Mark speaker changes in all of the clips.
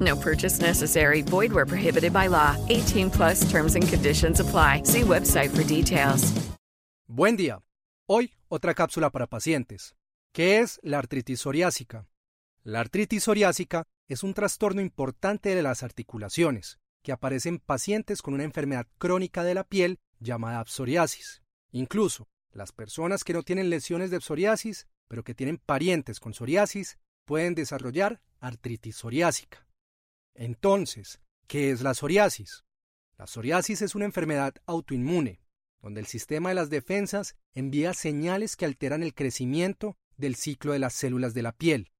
Speaker 1: No purchase necessary. Void where prohibited by law. 18 plus terms and conditions apply. See website for details.
Speaker 2: Buen día. Hoy, otra cápsula para pacientes. ¿Qué es la artritis psoriásica? La artritis psoriásica es un trastorno importante de las articulaciones que aparece en pacientes con una enfermedad crónica de la piel llamada psoriasis. Incluso, las personas que no tienen lesiones de psoriasis, pero que tienen parientes con psoriasis, pueden desarrollar artritis psoriásica. Entonces, ¿qué es la psoriasis? La psoriasis es una enfermedad autoinmune, donde el sistema de las defensas envía señales que alteran el crecimiento del ciclo de las células de la piel.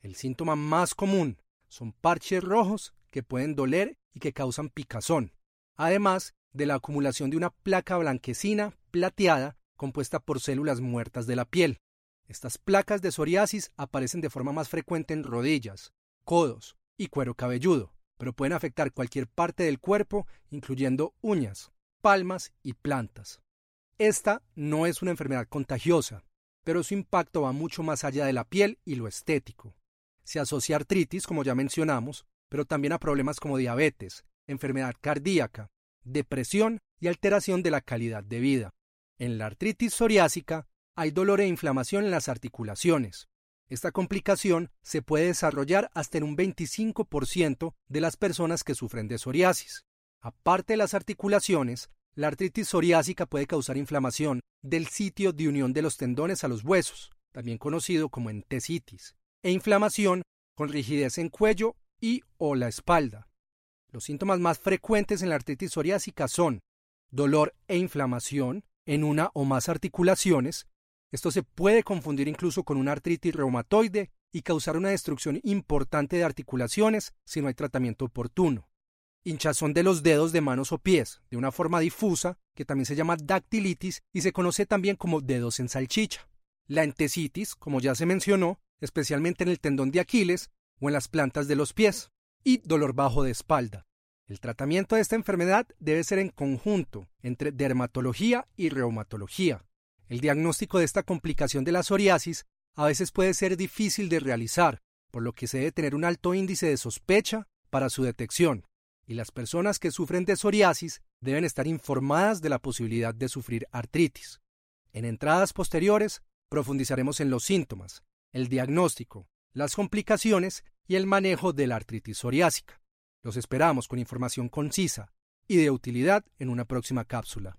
Speaker 2: El síntoma más común son parches rojos que pueden doler y que causan picazón, además de la acumulación de una placa blanquecina plateada compuesta por células muertas de la piel. Estas placas de psoriasis aparecen de forma más frecuente en rodillas, codos y cuero cabelludo, pero pueden afectar cualquier parte del cuerpo, incluyendo uñas, palmas y plantas. Esta no es una enfermedad contagiosa, pero su impacto va mucho más allá de la piel y lo estético. Se asocia a artritis, como ya mencionamos, pero también a problemas como diabetes, enfermedad cardíaca, depresión y alteración de la calidad de vida. En la artritis psoriásica hay dolor e inflamación en las articulaciones. Esta complicación se puede desarrollar hasta en un 25% de las personas que sufren de psoriasis. Aparte de las articulaciones, la artritis psoriásica puede causar inflamación del sitio de unión de los tendones a los huesos, también conocido como entesitis, e inflamación con rigidez en cuello y o la espalda. Los síntomas más frecuentes en la artritis psoriásica son dolor e inflamación en una o más articulaciones. Esto se puede confundir incluso con una artritis reumatoide y causar una destrucción importante de articulaciones si no hay tratamiento oportuno hinchazón de los dedos de manos o pies, de una forma difusa, que también se llama dactilitis y se conoce también como dedos en salchicha. La entesitis, como ya se mencionó, especialmente en el tendón de Aquiles o en las plantas de los pies, y dolor bajo de espalda. El tratamiento de esta enfermedad debe ser en conjunto entre dermatología y reumatología. El diagnóstico de esta complicación de la psoriasis a veces puede ser difícil de realizar, por lo que se debe tener un alto índice de sospecha para su detección y las personas que sufren de psoriasis deben estar informadas de la posibilidad de sufrir artritis. En entradas posteriores profundizaremos en los síntomas, el diagnóstico, las complicaciones y el manejo de la artritis psoriásica. Los esperamos con información concisa y de utilidad en una próxima cápsula.